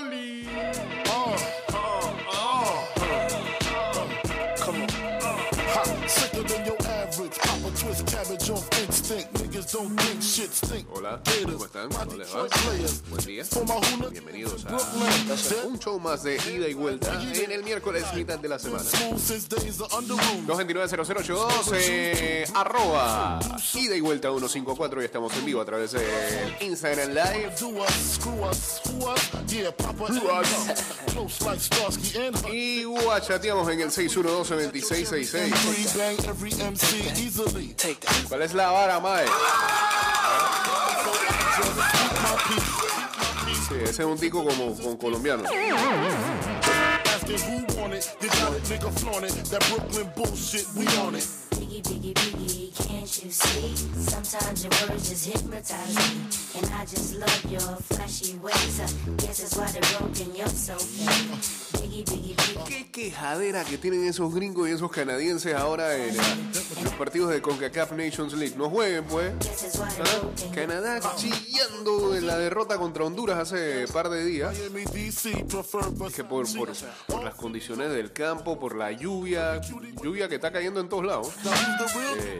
Holy. Uh, uh, uh, Come on. Hot, sicker than your average. Pop a twist cabbage off instinct. Hola, ¿cómo están? ¿Cómo les va? Buen día. Bienvenidos a un show más de ida y vuelta en el miércoles mitad de la semana. Smooth since days of under rules. 229-0082, eh, arroba ida y vuelta 154 y estamos en vivo a través del Instagram Live. Y guachateamos en el 612-2666. Three bang every MC easily. Take that. ¿Cuál es la vara, mae? Sí, ese es un tico como con colombiano. You got it, nigga flaunt it. That Brooklyn bullshit, we on it. Biggie, biggie, biggie, can't you see? Sometimes your words just hypnotize me. And I just love your flashy ways. I guess that's why they're broken, you're so fake. Biggie, biggie, biggie. Qué quejadera que tienen esos gringos y esos canadienses ahora en, eh, los partidos de CONCACAF Nations League. No jueguen, pues. ¿Ah? Canadá chillando en la derrota contra Honduras hace par de días. Que por, por, por las condiciones del campo, por la lluvia, lluvia que está cayendo en todos lados. Eh,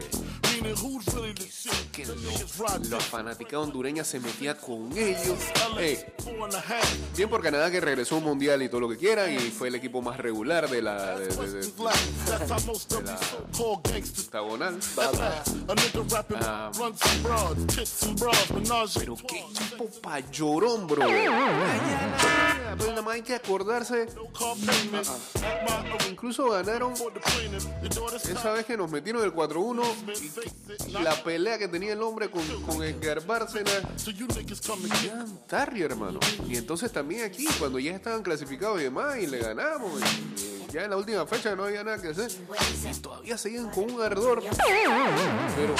Que Niggas ride la fanática hondureña se metía con ellos. Eh, a half. bien por Canadá que regresó un mundial y todo lo que quieran y fue el equipo más regular de la de, Ah. Pero qué equipo pa' llorón, bro. Pero nada más hay que acordarse. My arena Incluso ganaron esa vez que nos metieron el 4-1 y, y la pelea que tenía el hombre con, con Edgar Tarry, hermano. Y entonces también aquí, cuando ya estaban clasificados y demás, y le ganamos, y ya en la última fecha no había nada que hacer, y todavía seguían con un ardor. Pero,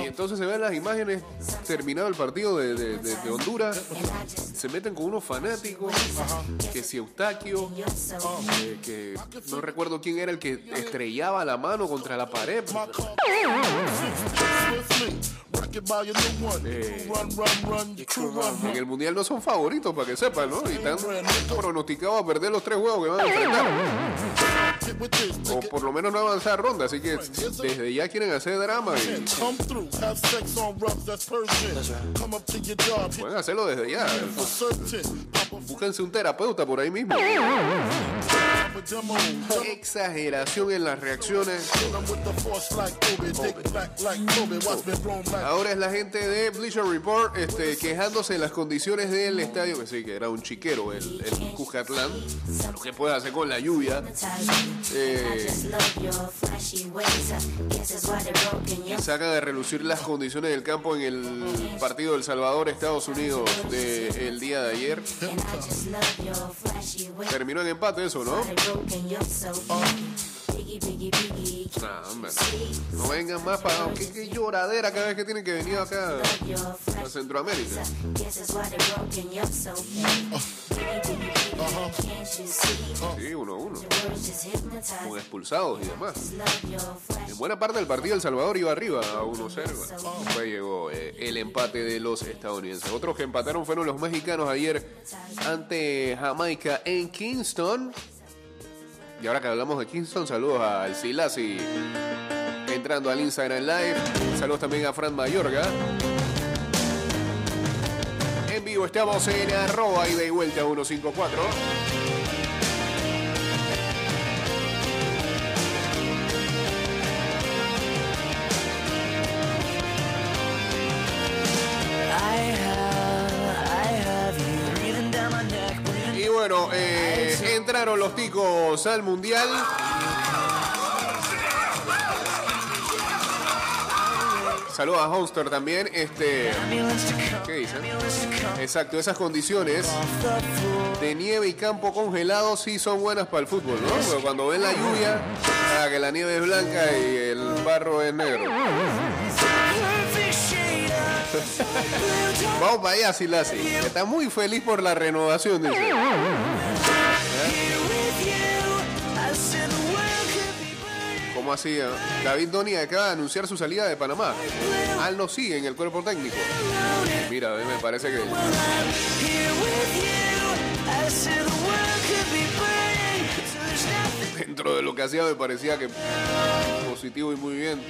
y entonces se ven las imágenes, terminado el partido de, Honduras, se meten con unos fanáticos, que si Eustaquio, que no recuerdo quién era el que estrellaba la mano contra la pared. Eh. En el mundial no son favoritos, para que sepan, ¿no? Y están pronosticados a perder los tres juegos que van a enfrentar. O por lo menos no avanzar ronda, así que desde ya quieren hacer drama y pueden hacerlo desde ya. Búsquense un terapeuta por ahí mismo. Exageración en las reacciones. Ahora es la gente de Bleacher Report este, quejándose de las condiciones del estadio, que sí, que era un chiquero el, el Cuscatlán. Lo que puede hacer con la lluvia. Eh, Saca de relucir las condiciones del campo en el partido del Salvador-Estados Unidos del día de ayer. Terminó en empate eso, ¿no? They're Nah, hombre. No vengan más para... ¿Qué, qué lloradera cada vez que tienen que venir acá a Centroamérica. Sí, uno a uno. Con expulsados y demás. En buena parte del partido El Salvador iba arriba a 1-0. Después llegó eh, el empate de los estadounidenses. Otros que empataron fueron los mexicanos ayer ante Jamaica en Kingston. Y ahora que hablamos de Kingston, saludos al Silasi entrando al Instagram Live. Saludos también a Fran Mayorga. En vivo estamos en arroba y de vuelta 154. I have, I have you breathing down my neck, breathing Y bueno, eh, entraron los ticos al mundial. Saludos a Homster también. Este, ¿Qué come Exacto, esas condiciones de nieve y campo congelado sí son buenas para el fútbol, ¿no? Pero cuando ven la lluvia, ah, que la nieve es blanca y el barro es negro. Vamos para allá, Silasi. Está muy feliz por la renovación, dice. ¿Cómo así? Eh? David Doni acaba de anunciar su salida de Panamá. Al no sigue en el cuerpo técnico. Mira, me parece que. Dentro de lo que hacía me parecía que positivo y muy bien.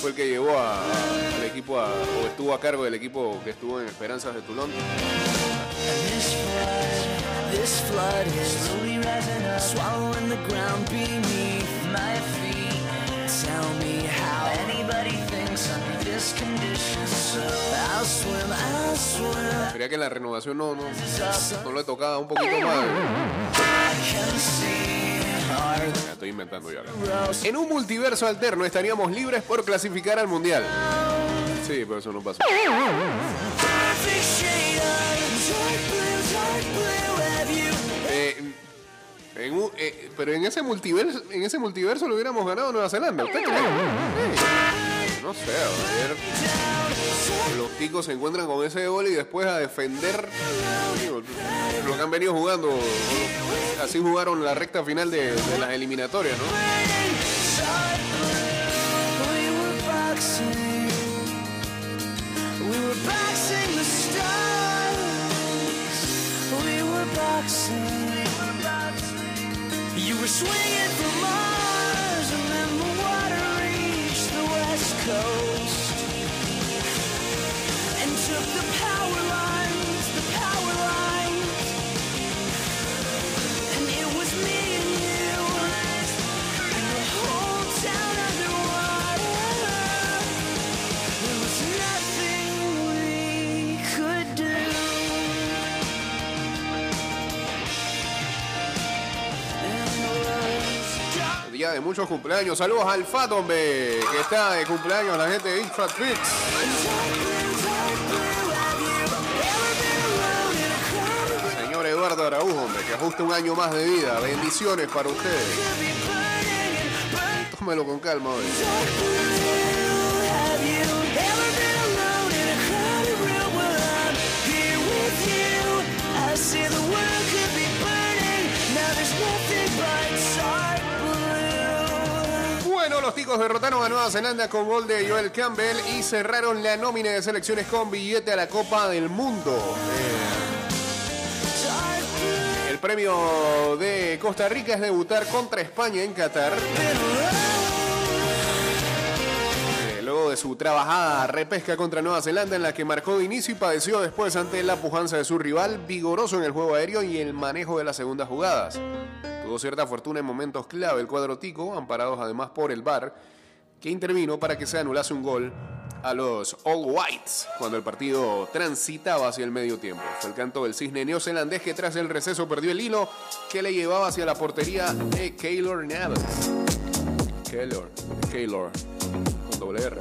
Fue el que llevó al equipo a, o estuvo a cargo del equipo que estuvo en Esperanzas de Tulón. Quería que la renovación no, no, no le tocaba un poquito más. Estoy inventando ya. En un multiverso alterno estaríamos libres por clasificar al mundial. Sí, pero eso no pasó. Eh, eh, pero en ese multiverso, en ese multiverso lo hubiéramos ganado Nueva Zelanda. ¿Usted cree? No sé, a ver. Los ticos se encuentran con ese gol y después a defender lo que han venido jugando. Así jugaron la recta final de, las eliminatorias, ¿no? Coast and took the power De muchos cumpleaños. Saludos al Fat, hombre, que está de cumpleaños la gente de Big Fat Fix. dark blue, dark blue. Have you ever been alone in a crowded Señor Eduardo Araújo, hombre, que ajuste un año más de vida. Bendiciones para ustedes. Tómelo con calma hoy. Los ticos derrotaron a Nueva Zelanda con gol de Joel Campbell y cerraron la nómina de selecciones con billete a la Copa del Mundo. Eh, el premio de Costa Rica es debutar contra España en Qatar. De su trabajada repesca contra Nueva Zelanda en la que marcó de inicio y padeció después ante la pujanza de su rival, vigoroso en el juego aéreo y el manejo de las segundas jugadas. Tuvo cierta fortuna en momentos clave el cuadro tico, amparados además por el VAR, que intervino para que se anulase un gol a los All Whites cuando el partido transitaba hacia el medio tiempo. Fue el canto del cisne neozelandés que tras el receso perdió el hilo que le llevaba hacia la portería de Keylor Navas. Keylor, Keylor, con doble R.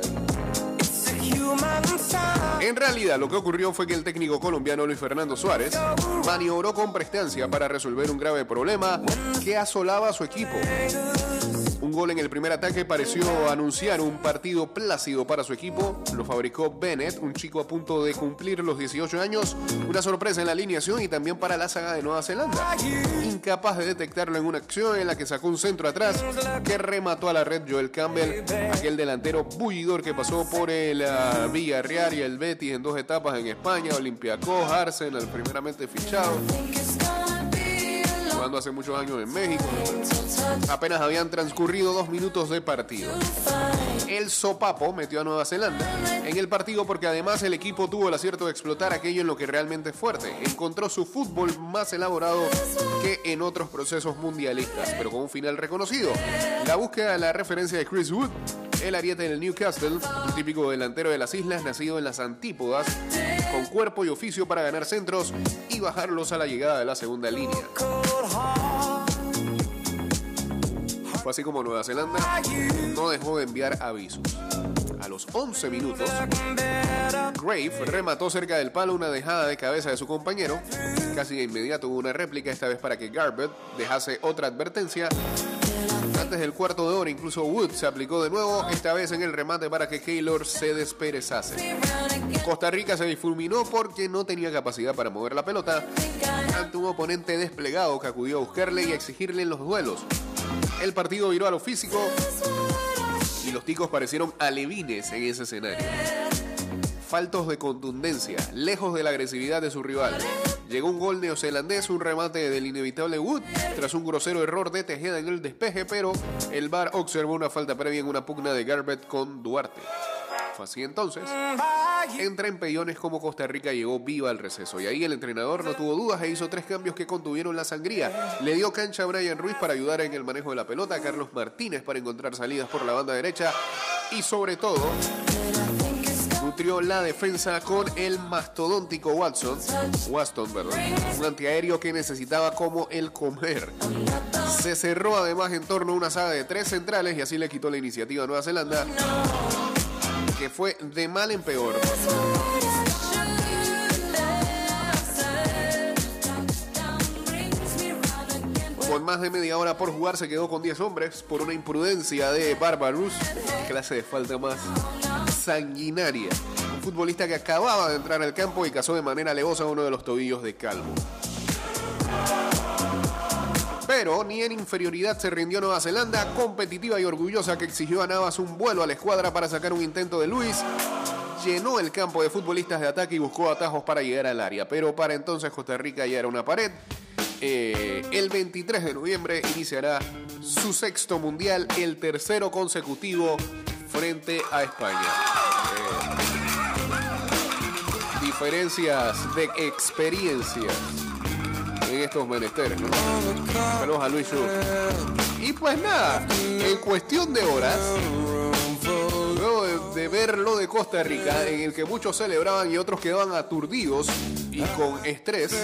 En realidad, lo que ocurrió fue que el técnico colombiano Luis Fernando Suárez maniobró con prestancia para resolver un grave problema que asolaba a su equipo. Un gol en el primer ataque pareció anunciar un partido plácido para su equipo. Lo fabricó Bennett, un chico a punto de cumplir los 18 años. Una sorpresa en la alineación y también para la saga de Nueva Zelanda. Incapaz de detectarlo en una acción en la que sacó un centro atrás que remató a la red Joel Campbell, aquel delantero bullidor que pasó por el ah, Villarreal y el Betis en dos etapas en España, Olympiacos, Arsenal, primeramente fichado, hace muchos años en México. Apenas habían transcurrido dos minutos de partido. El sopapo metió a Nueva Zelanda en el partido porque además el equipo tuvo el acierto de explotar aquello en lo que realmente es fuerte. Encontró su fútbol más elaborado que en otros procesos mundialistas, pero con un final reconocido. La búsqueda de la referencia de Chris Wood, el ariete del Newcastle, un típico delantero de las islas nacido en las antípodas, con cuerpo y oficio para ganar centros y bajarlos a la llegada de la segunda línea. Fue así como Nueva Zelanda no dejó de enviar avisos. A los 11 minutos, Grave remató cerca del palo una dejada de cabeza de su compañero. Casi de inmediato hubo una réplica, esta vez para que Garbett dejase otra advertencia. Antes del cuarto de hora, incluso Wood se aplicó de nuevo, esta vez en el remate para que Keylor se desperezase. Costa Rica se difuminó porque no tenía capacidad para mover la pelota ante un oponente desplegado que acudió a buscarle y a exigirle en los duelos. El partido viró a lo físico y los ticos parecieron alevines en ese escenario. Faltos de contundencia, lejos de la agresividad de su rival. Llegó un gol neozelandés, un remate del inevitable Wood, tras un grosero error de Tejeda en el despeje, pero el VAR observó una falta previa en una pugna de Garbett con Duarte. Fue así entonces. Entre empellones como Costa Rica llegó viva al receso y ahí el entrenador no tuvo dudas e hizo tres cambios que contuvieron la sangría. Le dio cancha a Brian Ruiz para ayudar en el manejo de la pelota, a Carlos Martínez para encontrar salidas por la banda derecha y sobre todo nutrió la defensa con el mastodóntico Watson, Waston, perdón, un antiaéreo que necesitaba como el comer. Se cerró además en torno a una saga de tres centrales y así le quitó la iniciativa a Nueva Zelanda, que fue de mal en peor. Con más de media hora por jugar se quedó con 10 hombres por una imprudencia de Barbarus. Clase de falta más sanguinaria. Un futbolista que acababa de entrar al campo y cazó de manera alevosa uno de los tobillos de Calvo. Pero ni en inferioridad se rindió Nueva Zelanda, competitiva y orgullosa que exigió a Navas un vuelo a la escuadra para sacar un intento de Luis. Llenó el campo de futbolistas de ataque y buscó atajos para llegar al área. Pero para entonces Costa Rica ya era una pared. Eh, el 23 de noviembre iniciará su sexto mundial, el tercero consecutivo frente a España. Eh, diferencias de experiencias en estos menesteres. Saludos a Luis Yu. Y pues nada, en cuestión de horas, luego de ver lo de Costa Rica, en el que muchos celebraban y otros quedaban aturdidos y con estrés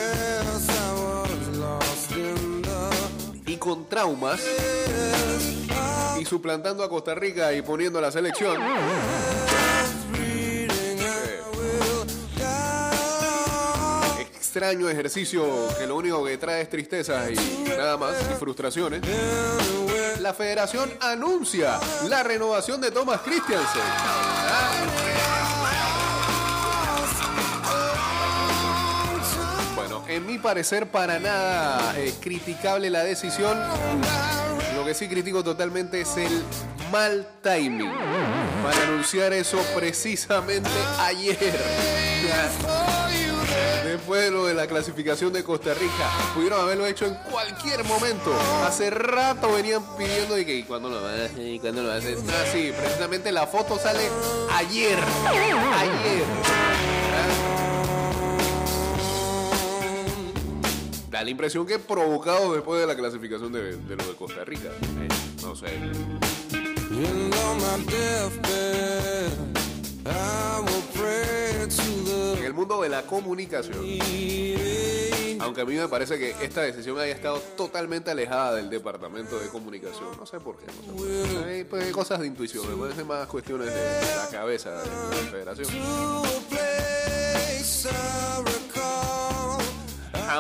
y con traumas suplantando a Costa Rica y poniendo a la selección. Extraño ejercicio que lo único que trae es tristeza y nada más y frustraciones. La federación anuncia la renovación de Thomas Christiansen. Bueno, en mi parecer para nada eh, criticable la decisión. Lo que sí critico totalmente es el mal timing para anunciar eso precisamente ayer. Después de lo de la clasificación de Costa Rica, pudieron haberlo hecho en cualquier momento. Hace rato venían pidiendo y que ¿y cuándo lo vas a? ¿Y lo hacer? Ah, sí, precisamente la foto sale ayer. Ayer. Da la impresión que provocado después de la clasificación de, de lo de Costa Rica. Eh, no sé. En el mundo de la comunicación, aunque a mí me parece que esta decisión haya estado totalmente alejada del departamento de comunicación, no sé por qué. No sé por qué. Hay, pues, cosas de intuición, me parecen más cuestiones de la cabeza de la federación.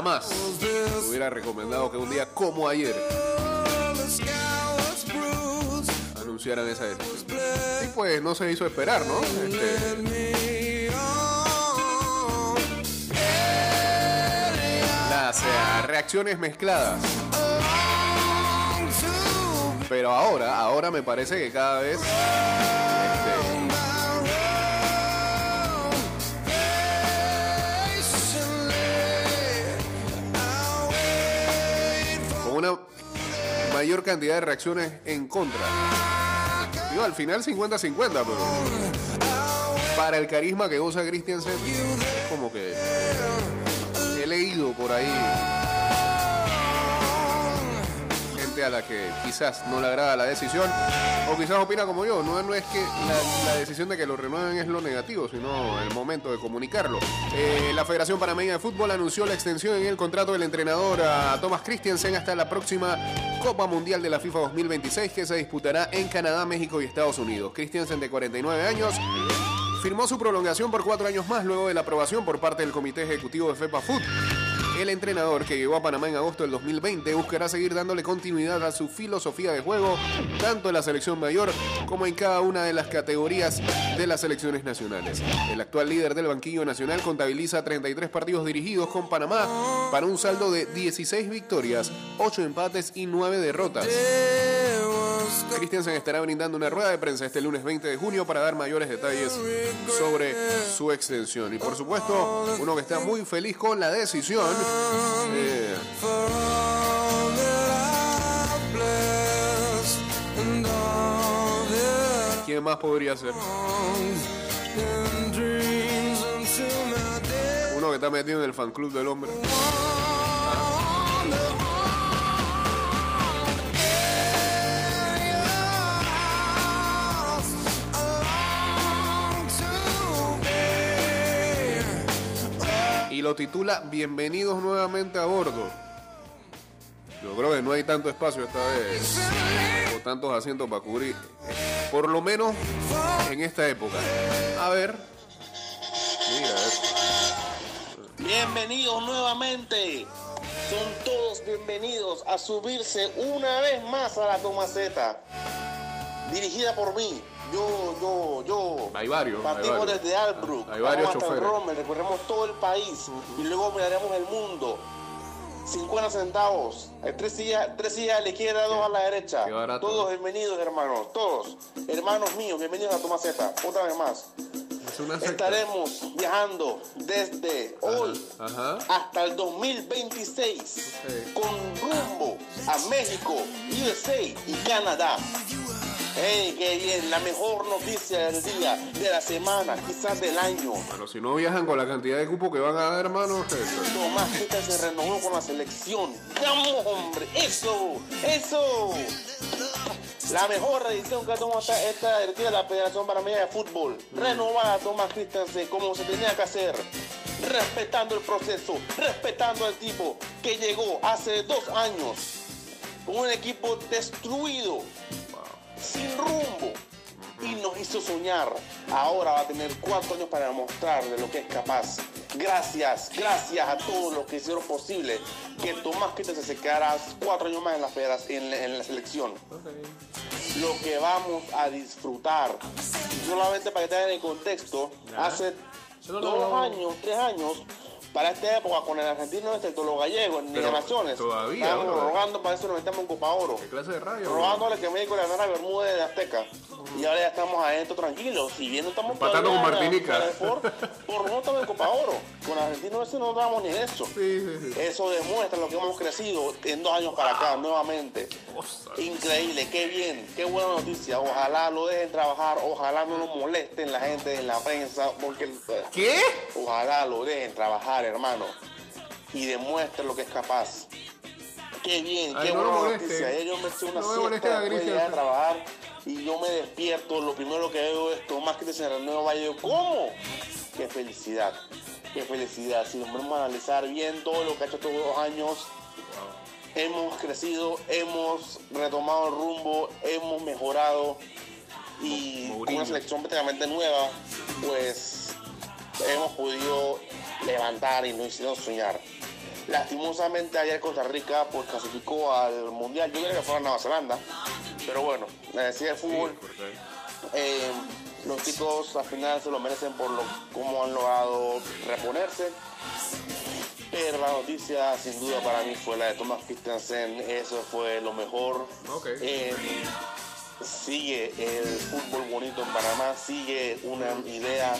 Jamás hubiera recomendado que un día como ayer anunciaran esa decisión. Y pues no se hizo esperar, ¿no? Este, las eh, reacciones mezcladas. Pero ahora, ahora me parece que cada vez mayor cantidad de reacciones en contra. Digo, al final 50-50, pero para el carisma que goza Christiansen, es como que he leído por ahí a la que quizás no le agrada la decisión o quizás opina como yo. No, es que la, la decisión de que lo renueven es lo negativo, sino el momento de comunicarlo. Eh, la Federación Panameña de Fútbol anunció la extensión en el contrato del entrenador a Thomas Christiansen hasta la próxima Copa Mundial de la FIFA 2026 que se disputará en Canadá, México y Estados Unidos. Christiansen de 49 años firmó su prolongación por cuatro años más luego de la aprobación por parte del Comité Ejecutivo de FEPA Food. El entrenador que llegó a Panamá en agosto del 2020 buscará seguir dándole continuidad a su filosofía de juego, tanto en la selección mayor como en cada una de las categorías de las selecciones nacionales. El actual líder del banquillo nacional contabiliza 33 partidos dirigidos con Panamá para un saldo de 16 victorias, 8 empates y 9 derrotas. Christiansen estará brindando una rueda de prensa este lunes 20 de junio para dar mayores detalles sobre su extensión. Y por supuesto, uno que está muy feliz con la decisión. eh, ¿Quién más podría ser? Uno que está metido en el fan club del hombre. Y lo titula Bienvenidos nuevamente a bordo. Yo creo que no hay tanto espacio esta vez. O tantos asientos para cubrir. Por lo menos en esta época. A ver. Mira eso. Bienvenidos nuevamente. Son todos bienvenidos a subirse una vez más a la Tomaceta. Dirigida por mí. Yo, yo, yo. Hay varios, hay Partimos varios. desde Albrook. Hay varios vamos hasta. Rommel, recorremos todo el país y luego miraremos el mundo. 50 centavos. Tres sillas, tres sillas a la izquierda, dos a la derecha. Todos bienvenidos, hermanos. Todos. Hermanos míos, bienvenidos a Tomaceta. Otra vez más. Es. Estaremos viajando desde hoy Ajá. hasta el 2026 Ok. con rumbo a México, USA y Canadá. ¡Hey, qué bien! La mejor noticia del día, de la semana, quizás del año. Pero si no viajan con la cantidad de cupo que van a dar, hermano. Tomás Tita se renovó con la selección. ¡Vamos, hombre! ¡Eso! ¡Eso! La mejor edición que ha tomado esta, esta de la Federación Panameña de Fútbol. Renovada Tomás Christensen como se tenía que hacer. Respetando el proceso, respetando al tipo que llegó hace dos años con un equipo destruido, sin rumbo y nos hizo soñar. Ahora va a tener cuatro años para demostrar de lo que es capaz. Gracias, gracias a todos los que hicieron posible que Tomás Quintas se quedara cuatro años más en la, en la, en la selección. Lo que vamos a disfrutar. Solamente para que tengan el contexto, hace dos años, tres años, para esta época con el argentino este, todo lo gallego, en Pero Liga Naciones. todavía, Estábamos bro. rogando para eso nos metamos en Copa Oro ¿Qué clase de radio? bro? robándole que México le ganara a Bermúdez de Azteca. Y ahora ya estamos adentro tranquilos. Si bien no estamos Empatando con Martinica. Por, por no estamos en Copa Oro. Con Argentino ese no damos ni eso. Sí, sí, sí. Eso demuestra lo que hemos crecido en dos años para acá, nuevamente. Increíble, qué bien, qué buena noticia. Ojalá lo dejen trabajar, ojalá no lo molesten la gente en la prensa, porque ¿Qué? Ojalá lo dejen trabajar, hermano. Y demuestre lo que es capaz. Qué bien, Ay, qué no buena noticia. Ayer yo me eché una No siesta después de llegar a trabajar y yo me despierto. Lo primero que veo es Tomás que se renueva. Yo, ¿cómo? Qué felicidad, qué felicidad. Si nos vamos a analizar bien todo lo que ha hecho estos dos años, hemos crecido, hemos retomado el rumbo, hemos mejorado y con una selección prácticamente nueva, pues hemos podido levantar y nos hicieron soñar. Lastimosamente ayer Costa Rica pues clasificó al mundial, yo quería que fuera Nueva Zelanda, pero bueno, necesidad del fútbol, eh, los chicos al final se lo merecen por lo cómo han logrado reponerse. Pero la noticia sin duda para mí fue la de Thomas Christensen, eso fue lo mejor. Ok. Eh, sigue el fútbol bonito en Panamá, sigue una idea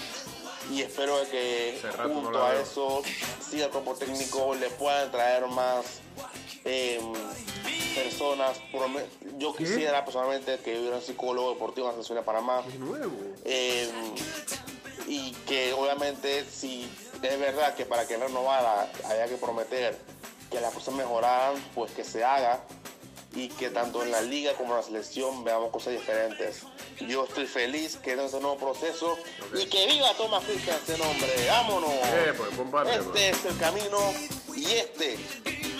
y espero que no junto a eso siga el cuerpo técnico, le puedan traer más eh, personas. Yo quisiera personalmente que hubiera un psicólogo deportivo en la selección de Panamá. Nuevo. Eh, y que obviamente si es verdad que para que renovara haya que prometer que las cosas mejoraran, pues que se haga y que tanto en la liga como en la selección veamos cosas diferentes. Yo estoy feliz que en ese nuevo proceso y que viva Thomas Christensen, hombre, vámonos. Eh, pues, comparte, pues. este es el camino y este,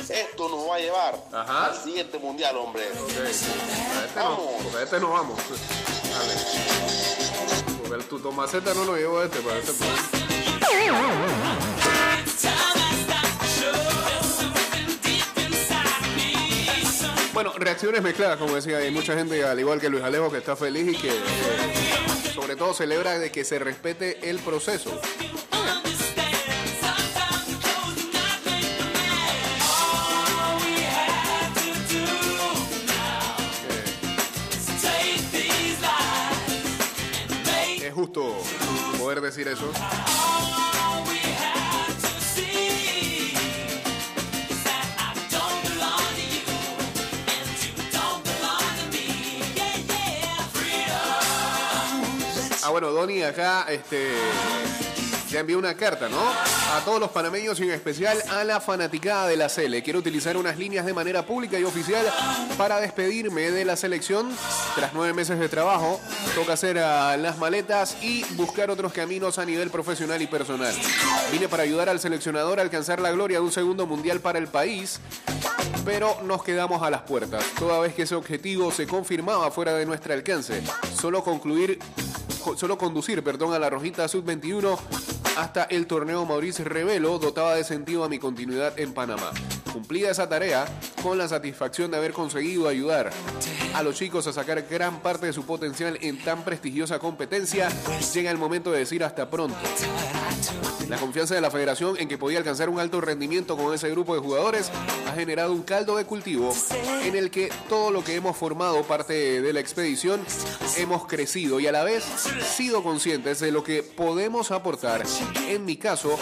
esto nos va a llevar Ajá. al siguiente mundial, hombre. Ok. A este no, Vamos. porque a este no vamos. Dale. Porque el tu Tomaceta no lo llevó a este, para este pues. Bueno, reacciones mezcladas, como decía, hay mucha gente, al igual que Luis Alejo, que está feliz y que eh, sobre todo celebra de que se respete el proceso. Es justo poder decir eso. Bueno, acá este, ya envió una carta, ¿no? A todos los panameños y en especial a la fanaticada de la Sele. Quiero utilizar unas líneas de manera pública y oficial para despedirme de la selección. Tras nueve meses de trabajo, toca hacer ah, las maletas y buscar otros caminos a nivel profesional y personal. Vine para ayudar al seleccionador a alcanzar la gloria de un segundo mundial para el país pero nos quedamos a las puertas, toda vez que ese objetivo se confirmaba fuera de nuestro alcance. Solo concluir, co- solo conducir, perdón, a la Rojita Sub-21 hasta el torneo Mauricio Revelo dotaba de sentido a mi continuidad en Panamá. Cumplida esa tarea, con la satisfacción de haber conseguido ayudar a los chicos a sacar gran parte de su potencial en tan prestigiosa competencia, llega el momento de decir hasta pronto. La confianza de la federación en que podía alcanzar un alto rendimiento con ese grupo de jugadores ha generado un caldo de cultivo en el que todo lo que hemos formado parte de la expedición hemos crecido y a la vez sido conscientes de lo que podemos aportar. En mi caso,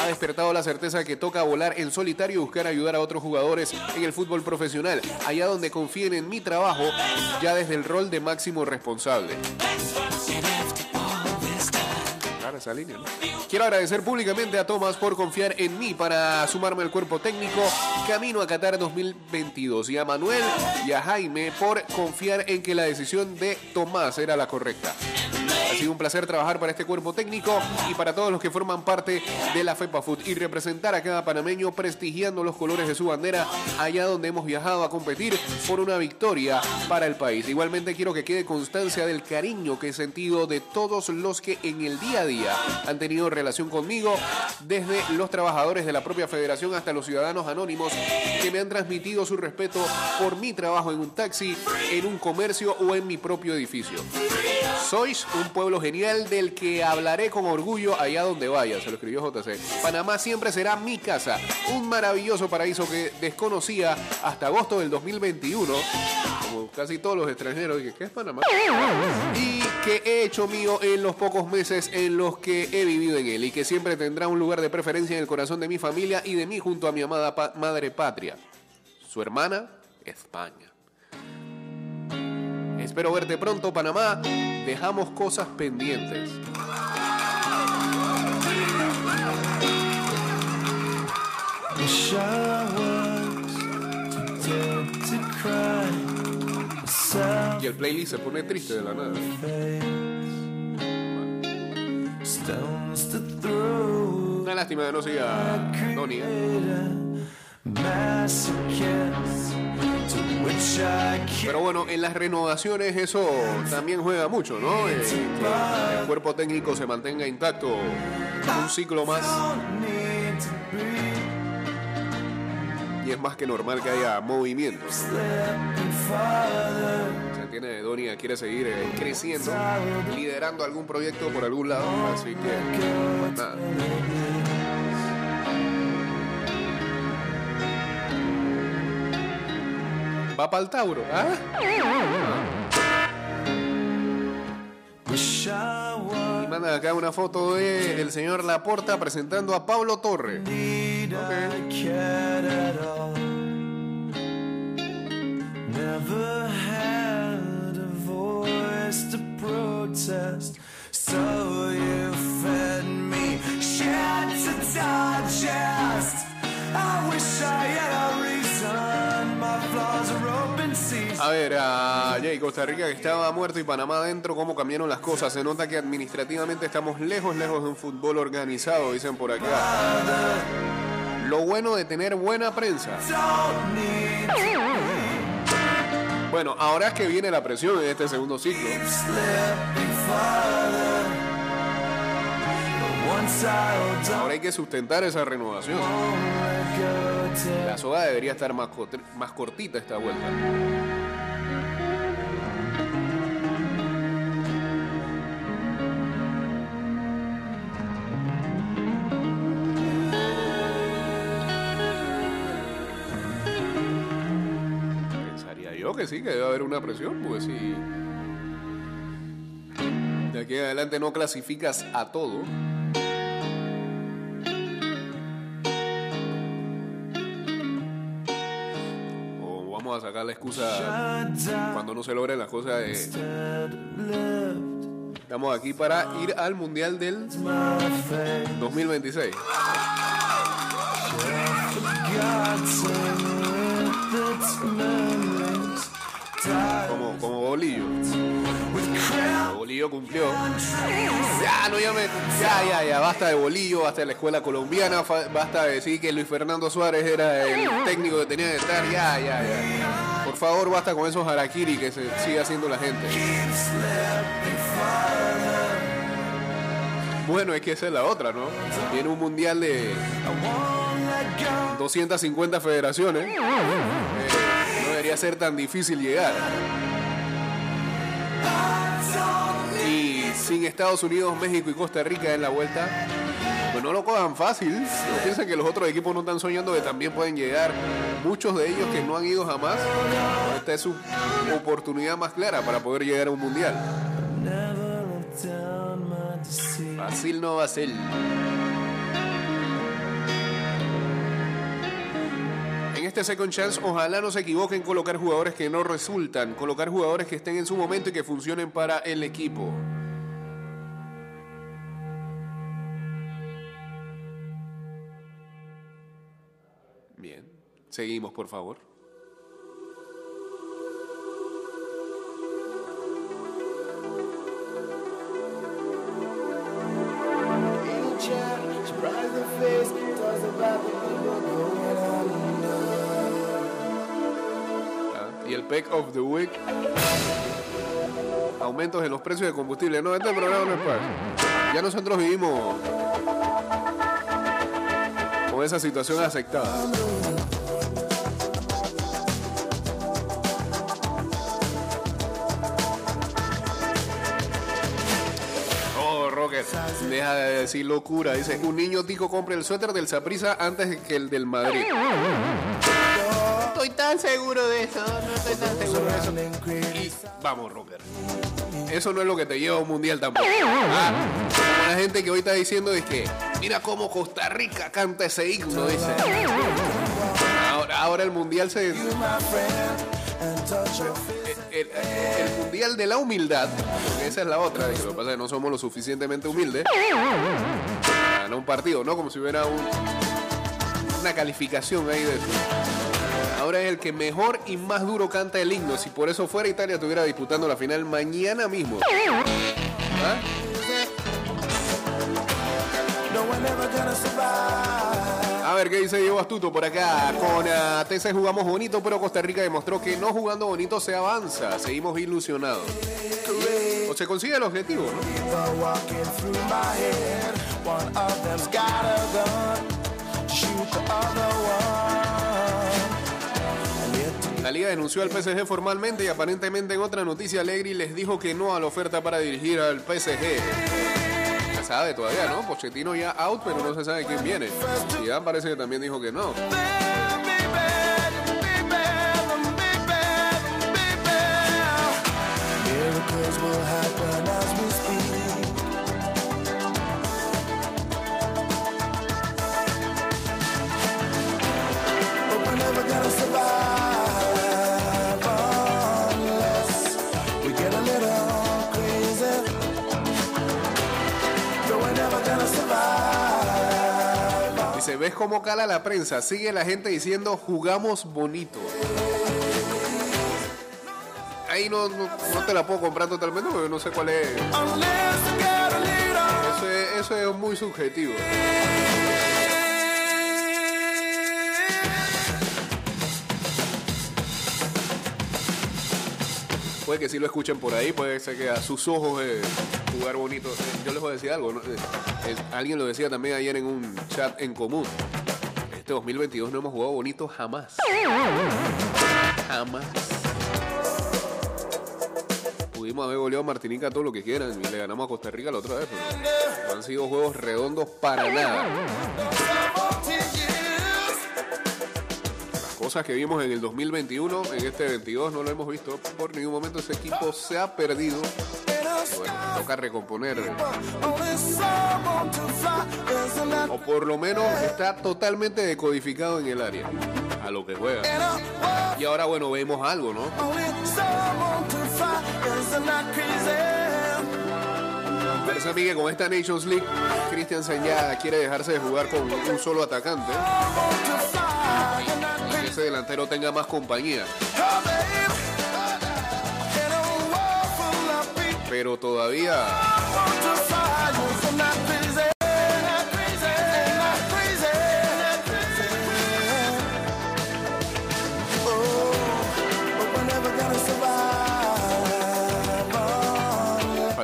ha despertado la certeza que toca volar en solitario y buscar ayudar a otros jugadores en el fútbol profesional, allá donde confíen en mi trabajo ya desde el rol de máximo responsable. Claro, esa línea. Quiero agradecer públicamente a Tomás por confiar en mí para sumarme al cuerpo técnico camino a Qatar 2022 y a Manuel y a Jaime por confiar en que la decisión de Tomás era la correcta. Sido un placer trabajar para este cuerpo técnico y para todos los que forman parte de la FEPA Food y representar a cada panameño prestigiando los colores de su bandera allá donde hemos viajado a competir por una victoria para el país. Igualmente quiero que quede constancia del cariño que he sentido de todos los que en el día a día han tenido relación conmigo, desde los trabajadores de la propia federación hasta los ciudadanos anónimos que me han transmitido su respeto por mi trabajo en un taxi, en un comercio o en mi propio edificio. Sois un pueblo genial del que hablaré con orgullo allá donde vaya, se lo escribió JC. Panamá siempre será mi casa, un maravilloso paraíso que desconocía hasta agosto del 2021, como casi todos los extranjeros, dije, ¿qué es Panamá? Y que he hecho mío en los pocos meses en los que he vivido en él y que siempre tendrá un lugar de preferencia en el corazón de mi familia y de mí junto a mi amada madre patria, su hermana, España. Espero verte pronto, Panamá. Dejamos cosas pendientes. Y el playlist se pone triste de la nada. Una lástima que no siga Donnie. Pero bueno, en las renovaciones eso también juega mucho, ¿no? Eh, el cuerpo técnico se mantenga intacto un ciclo más. Y es más que normal que haya movimiento. Slipping farther. Se entiende, Donia quiere seguir eh, creciendo, liderando algún proyecto por algún lado. Así que, pues nada. Va para el Tauro, ¿ah? Y manda acá una foto de señor Laporta presentando a Pablo Torre. digest. A ver, a Jay, Costa Rica que estaba muerto y Panamá adentro, ¿cómo cambiaron las cosas? Se nota que administrativamente estamos lejos, lejos de un fútbol organizado, dicen por acá. Lo bueno de tener buena prensa. Bueno, ahora es que viene la presión en este segundo ciclo. Ahora hay que sustentar esa renovación. La soga debería estar más, más cortita esta vuelta. Que sí, que debe haber una presión, pues sí. De aquí adelante no clasificas a todo. O vamos a sacar la excusa cuando no se logren las cosas de... Estamos aquí para ir al Mundial del 2026. Bolillo. Bolillo cumplió. Ya, no llame. Ya, ya, ya. Basta de Bolillo, basta de la escuela colombiana. Basta de decir que Luis Fernando Suárez era el técnico que tenía que estar. Ya, ya, ya. Por favor, basta con esos harakiri que se sigue haciendo la gente. Bueno, es que esa es la otra, ¿no? Viene un mundial de 250 federaciones. Eh, no debería ser tan difícil llegar. Sin Estados Unidos, México y Costa Rica en la vuelta, pues no lo cojan fácil. No piensen que los otros equipos no están soñando que también pueden llegar. Muchos de ellos que no han ido jamás, esta es su oportunidad más clara para poder llegar a un mundial. Fácil no va a ser. En este second chance, ojalá no se equivoquen en colocar jugadores que no resultan, colocar jugadores que estén en su momento y que funcionen para el equipo. Bien, seguimos por favor. Ah, Y el Peck of the Week. Aumentos en los precios de combustible. No, este programa no es para. Ya nosotros vivimos con esa situación aceptada. Oh, Rocket, deja de decir locura. Dice, un niño tico compra el suéter del Saprisa antes que el del Madrid. No estoy tan seguro de eso, no estoy tan seguro de eso. Y vamos, Rocker. Eso no es lo que te lleva a un mundial tampoco. Ah, como la gente que hoy está diciendo es que, mira cómo Costa Rica canta ese himno, dice. Ahora, el mundial se... El, el- mundial de la humildad, esa es la otra, lo que pasa es que no somos lo suficientemente humildes ganar un partido, ¿no? Como si hubiera un- una calificación ahí de Ahora es el que mejor y más duro canta el himno. Si por eso fuera Italia, estuviera disputando la final mañana mismo. ¿Ah? Ver, ¿qué dice Diego Astuto por acá? Con ah, TC jugamos bonito, pero Costa Rica demostró que no jugando bonito se avanza. Seguimos ilusionados. O se consigue el objetivo. La liga denunció al PSG formalmente y aparentemente en otra noticia Allegri les dijo que no a la oferta para dirigir al PSG. Sabe todavía, ¿no? Pochettino ya out, pero no se sabe quién viene. Y ya parece que también dijo que no. ¿Ves cómo cala la prensa? Sigue la gente diciendo, jugamos bonito. Ahí no, no, te la puedo comprar totalmente porque no sé cuál es. Eso es, eso es muy subjetivo. Que sí lo escuchen por ahí, puede ser que a sus ojos eh, jugar bonito. Yo les voy a decir algo, eh, alguien lo decía también ayer en un chat en común. Este 2022 no hemos jugado bonito jamás. Jamás. Pudimos haber goleado a Martinica todo lo que quieran y le ganamos a Costa Rica la otra vez, pero no han sido juegos redondos para nada. Cosas que vimos en el 2021, en este 22 no lo hemos visto por ningún momento. Ese equipo se ha perdido Bueno, toca recomponer. O por lo menos está totalmente decodificado en el área. A lo que juega. Y ahora, bueno, vemos algo, ¿no? Parece a que con esta Nations League, Christiansen ya quiere dejarse de jugar con un solo atacante. Ese delantero tenga más compañía. Oh, babe.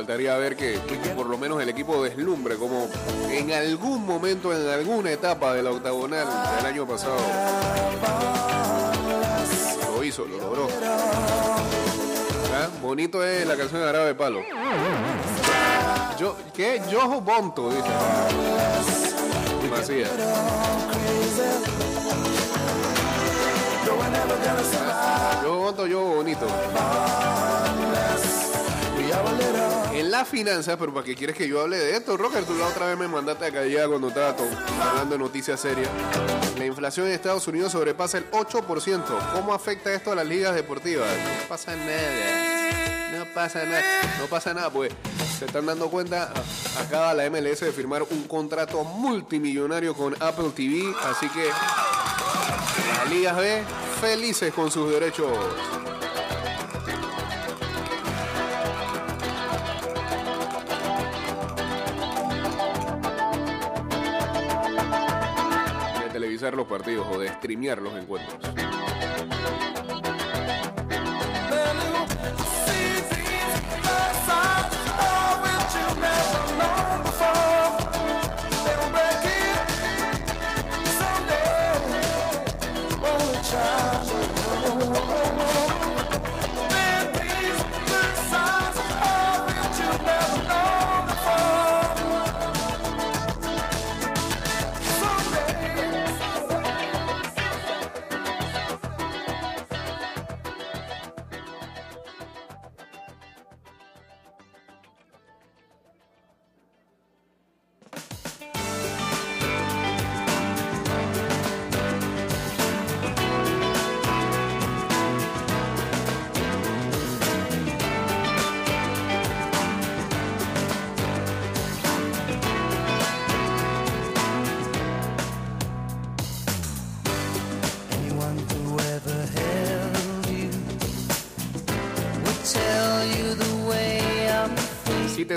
Faltaría ver que por lo menos el equipo deslumbre como en algún momento, en alguna etapa de la octagonal del año pasado. Lo hizo, lo logró. ¿Ah? Bonito es la canción de Árabe de Palo. Yo, ¿Qué? Yojo Bonto, dice. Macías. Yo Bonto, yo bonito. En la finanza, pero ¿para qué quieres que yo hable de esto, Rocker? Tú la otra vez me mandaste a callar cuando estaba hablando de noticias serias. La inflación en Estados Unidos sobrepasa el 8%. ¿Cómo afecta esto a las ligas deportivas? No pasa nada. No pasa nada. No pasa nada, pues. Se están dando cuenta, acaba la MLS de firmar un contrato multimillonario con Apple TV, así que las ligas B felices con sus derechos. Los partidos o de streamear los encuentros.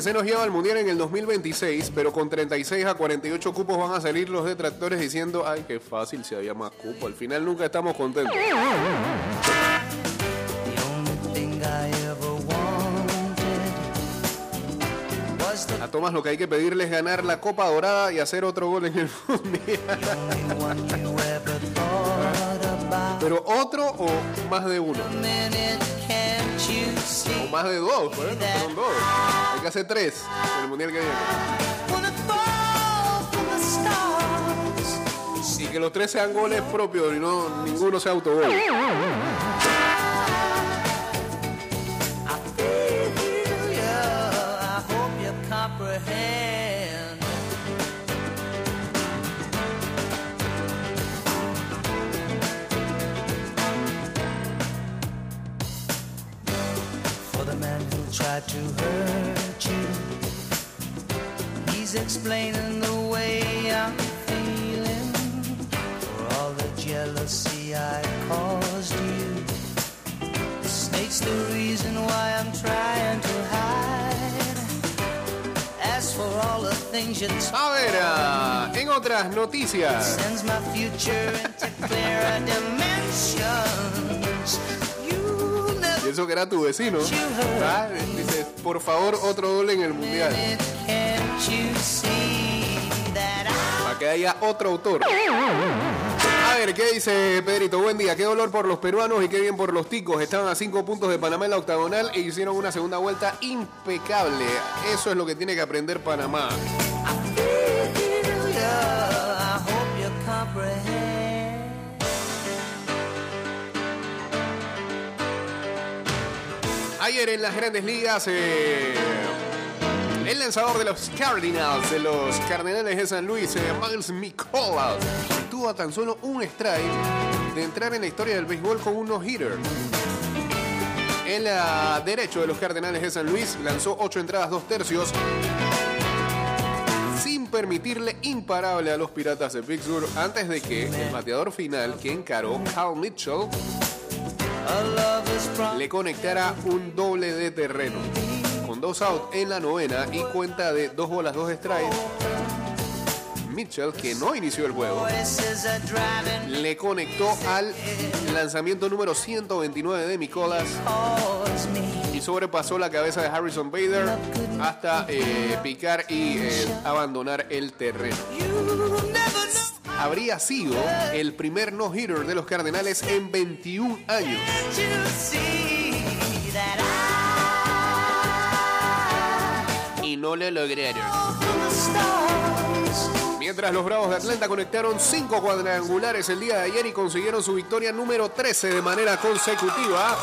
TC nos lleva al Mundial en el 2026, pero con 36 a 48 cupos van a salir los detractores diciendo, ay, qué fácil si había más cupos. Al final nunca estamos contentos. A Tomás lo que hay que pedirle es ganar la Copa Dorada y hacer otro gol en el Mundial. Pero otro o más de uno. O más de dos, pues, son dos. Hay que hacer tres en el Mundial que viene. Y que los tres sean goles propios y no ninguno sea autogol. Man who tried to hurt you, he's explaining the way I'm feeling. For all the jealousy I caused you. The snake's the reason why I'm trying to hide. As for all the things you A ver, ah, en otras noticias. sends my future into clearer. Eso que era tu vecino. Ah, Dice, por favor, otro gol en el Mundial. Para que haya otro autor. A ver, ¿qué dice Pedrito? Buen día. Qué dolor por los peruanos y qué bien por los ticos. Estaban a cinco puntos de Panamá en la octagonal e hicieron una segunda vuelta impecable. Eso es lo que tiene que aprender Panamá. Ayer en las grandes ligas, eh, lanzador de los Cardinals, de los Cardenales de San Luis, eh, Miles Mikolas, estuvo a tan solo un strike de entrar en la historia del béisbol con un no-hitter. El ah, derecho de los Cardenales de San Luis lanzó 8 entradas, 2 tercios, sin permitirle imparable a los Piratas de Pittsburgh antes de que el bateador final que encaró, Cal Mitchell, le conectara un doble de terreno. Con dos outs en la novena y cuenta de dos bolas, dos strikes. Mitchell, que no inició el juego, le conectó al lanzamiento número 129 de Nicolas y sobrepasó la cabeza de Harrison Bader hasta eh, picar y eh, abandonar el terreno. Habría sido el primer no-hitter de los Cardenales en 21 años. Y no lo lograron. Mientras los Bravos de Atlanta conectaron cinco cuadrangulares el día de ayer y consiguieron su victoria número 13 de manera consecutiva.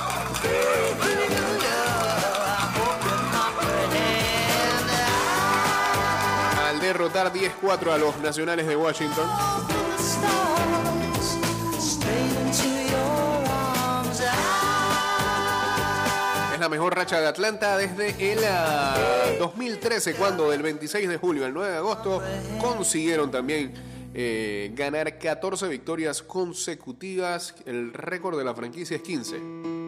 Derrotar 10-4 a los Nacionales de Washington. Es la mejor racha de Atlanta desde el ah, 2013, cuando del 26 de julio al 9 de agosto consiguieron también eh, ganar 14 victorias consecutivas. El récord de la franquicia es 15.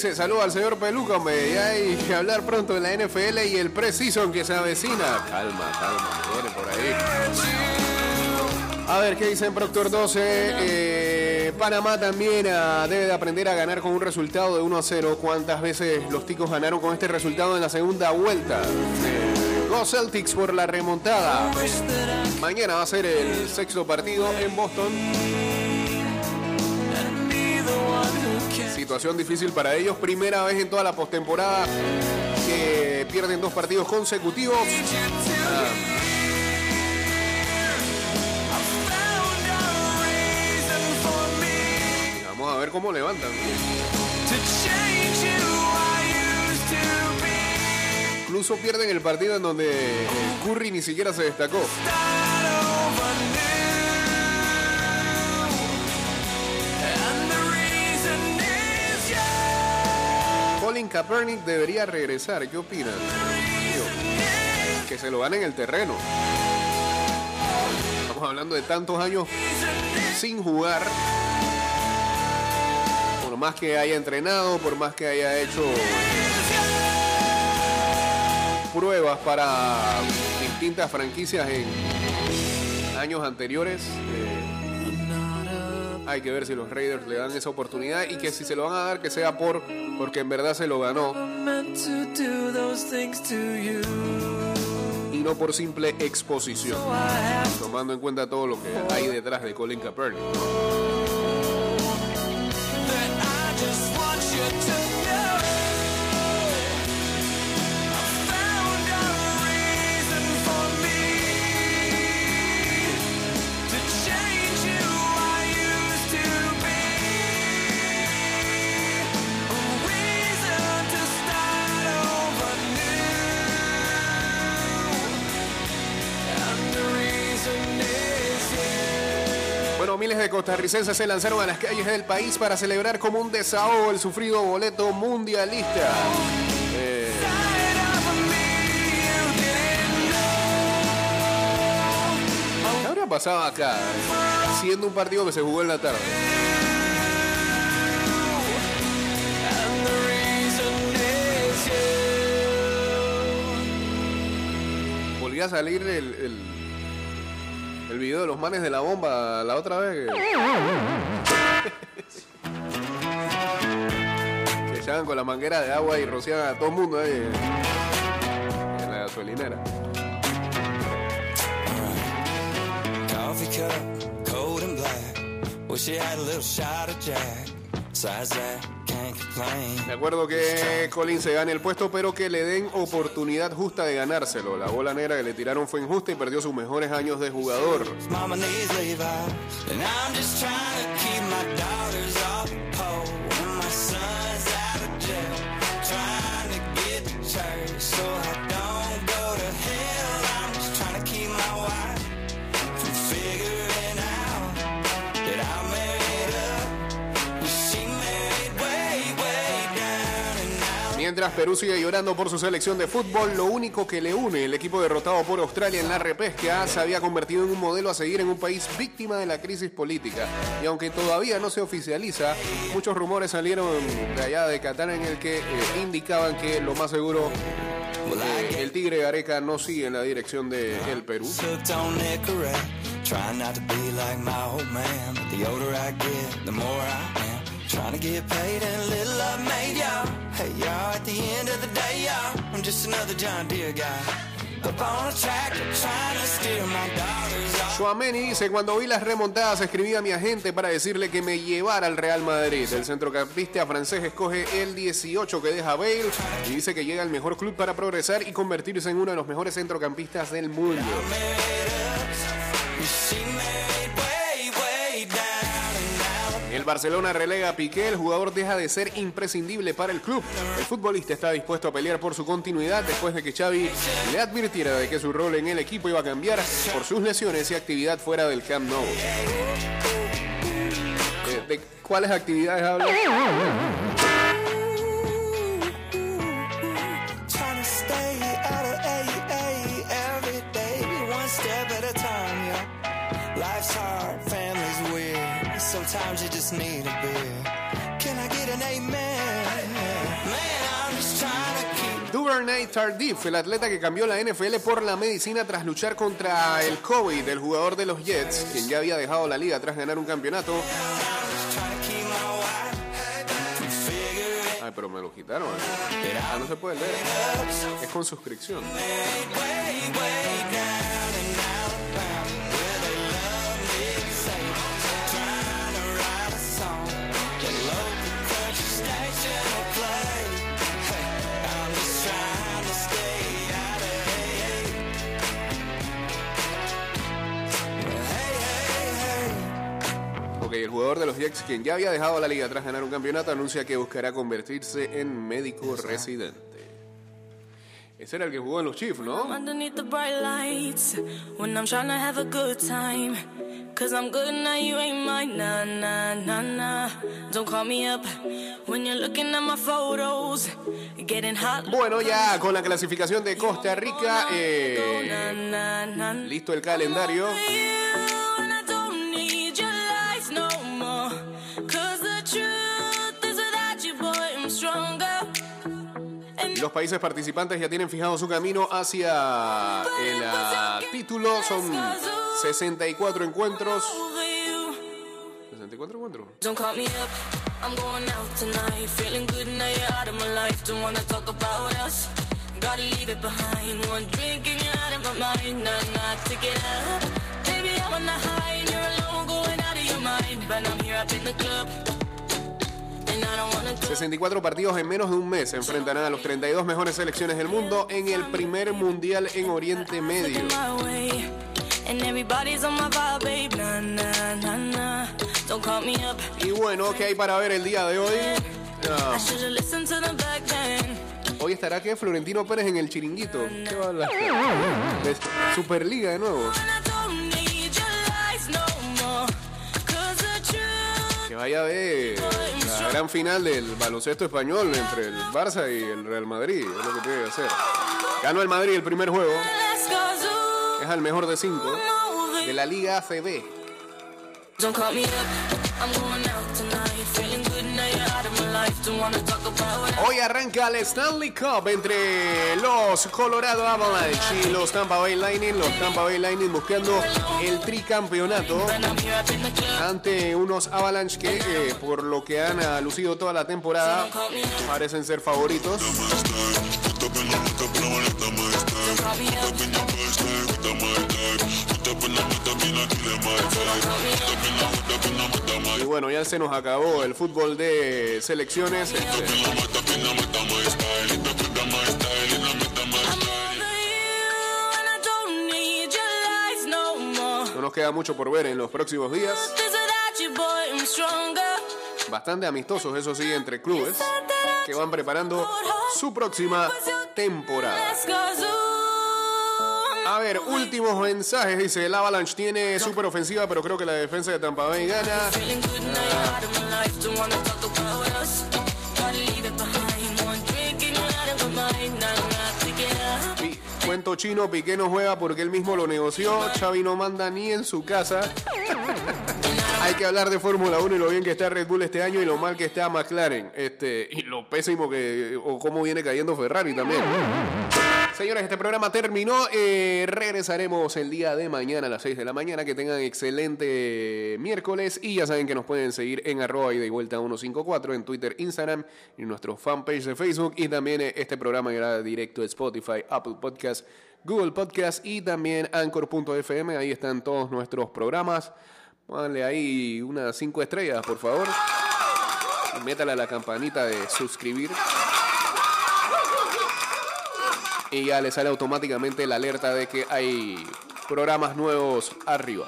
Dice? Saluda al señor Peluca, hombre. Hay que hablar pronto de la NFL y el pre-season que se avecina. Calma, calma, viene por ahí. A ver, ¿qué dice en Proctor 12? Eh, Panamá también ah, debe de aprender a ganar con un resultado de 1 a 0. ¿Cuántas veces los ticos ganaron con este resultado en la segunda vuelta? Go Celtics por la remontada. Mañana va a ser el sexto partido en Boston. Situación difícil para ellos. Primera vez en toda la postemporada que pierden dos partidos consecutivos. Ah, vamos a ver cómo levantan. Incluso pierden el partido en donde Curry ni siquiera se destacó. Kaepernick debería regresar. ¿Qué opinan? Que se lo gane en el terreno. Estamos hablando de tantos años sin jugar. Por más que haya entrenado, por más que haya hecho pruebas para distintas franquicias en años anteriores. eh, hay que ver si los Raiders le dan esa oportunidad y que si se lo van a dar que sea por porque en verdad se lo ganó y no por simple exposición, tomando en cuenta todo lo que hay detrás de Colin Kaepernick. Miles de costarricenses se lanzaron a las calles del país para celebrar como un desahogo el sufrido boleto mundialista. Eh, ¿Qué acá? Siendo un partido que se jugó en la tarde. Volví a salir el, el video de los manes de la bomba la otra vez. Que, que echaban con la manguera de agua y rociaban a todo el mundo ahí en la gasolinera. Coffee cup, cold and black. Wish you had a little shot of Jack. Besides that. De acuerdo que Colin se gane el puesto, pero que le den oportunidad justa de ganárselo. La bola negra que le tiraron fue injusta y perdió sus mejores años de jugador. Mama needs Levi's, and I'm just trying to keep my daughters off the pole. Mientras Perú sigue llorando por su selección de fútbol, lo único que le une, el equipo derrotado por Australia en la repesca, se había convertido en un modelo a seguir en un país víctima de la crisis política. Y aunque todavía no se oficializa, muchos rumores salieron de allá de Qatar en el que eh, indicaban que lo más seguro eh, el Tigre Gareca no sigue en la dirección de el Perú. Trying to get paid and a little I've made, y'all. Hey, y'all, at the end of the day, y'all, I'm just another John Deere guy. Suameni dice, cuando vi las remontadas escribí a mi agente para decirle que me llevara al Real Madrid. El centrocampista francés escoge el 18 que deja Bale y dice que llega al mejor club para progresar y convertirse en uno de los mejores centrocampistas del mundo. Barcelona relega a Piqué, el jugador deja de ser imprescindible para el club. El futbolista está dispuesto a pelear por su continuidad después de que Xavi le advirtiera de que su rol en el equipo iba a cambiar por sus lesiones y actividad fuera del Camp Nou. Eh, ¿De cuáles actividades habla? Sometimes you just. Duvernay Tardif, el atleta que cambió la NFL por la medicina tras luchar contra el COVID, el jugador de los Jets, quien ya había dejado la liga tras ganar un campeonato. Ay, pero me lo quitaron. Ah, no se puede leer. Es con suscripción. Jugador de los Jets, quien ya había dejado la liga tras ganar un campeonato, anuncia que buscará convertirse en médico residente. Ese era el que jugó en los Chiefs, ¿no? Underneath the bright lights, when I'm trying to have a good time. Cause I'm good now, you ain't mine. Nah, nah, nah, nah. Don't call me up when you're looking at my photos. Getting hot. Bueno, ya con la clasificación de Costa Rica, eh, listo el calendario. Los países participantes ya tienen fijado su camino hacia el ah, título. Son 64 encuentros. over you. 64 encuentros. 64 partidos en menos de un mes enfrentarán a los 32 mejores selecciones del mundo en el primer mundial en Oriente Medio. Y bueno, ¿qué hay para ver el día de hoy? Ah, hoy estará que Florentino Pérez en el chiringuito. Superliga de nuevo. More. vaya a ver la gran final del baloncesto español entre el Barça y el Real Madrid. Es lo que tiene que hacer. Ganó el Madrid el primer juego. Es el mejor de cinco de la Liga ACB. Don't call me up. I'm going out tonight. Feeling good now you're out of my life. Don't wanna talk Hoy arranca el Stanley Cup entre los Colorado Avalanche y los Tampa Bay Lightning. Los Tampa Bay Lightning buscando el tricampeonato ante unos Avalanche que, eh, por lo que han ah, lucido toda la temporada, parecen ser favoritos. Y bueno, ya se nos acabó el fútbol de selecciones. No nos queda mucho por ver en los próximos días. Bastante amistosos, eso sí, entre clubes que van preparando su próxima temporada. Ver, últimos mensajes. Dice, el Avalanche tiene súper ofensiva, pero creo que la defensa de Tampa Bay gana. Cuento chino, Piqué no juega porque él mismo lo negoció. Xavi no manda ni en su casa. Hay que hablar de Fórmula 1 y lo bien que está Red Bull este año y lo mal que está McLaren. Este, y lo pésimo que. o cómo viene cayendo Ferrari también. Señores, este programa terminó. Eh, regresaremos el día de mañana a las 6 de la mañana. Que tengan excelente miércoles. Y ya saben que nos pueden seguir en arroba y de vuelta 154 en Twitter, Instagram y nuestro fanpage de Facebook. Y también eh, este programa irá directo a Spotify, Apple Podcast, Google Podcast y también Anchor.fm. Ahí están todos nuestros programas. Pónganle ahí unas 5 estrellas, por favor. Y métale a la campanita de suscribir y ya le sale automáticamente la alerta de que hay programas nuevos arriba.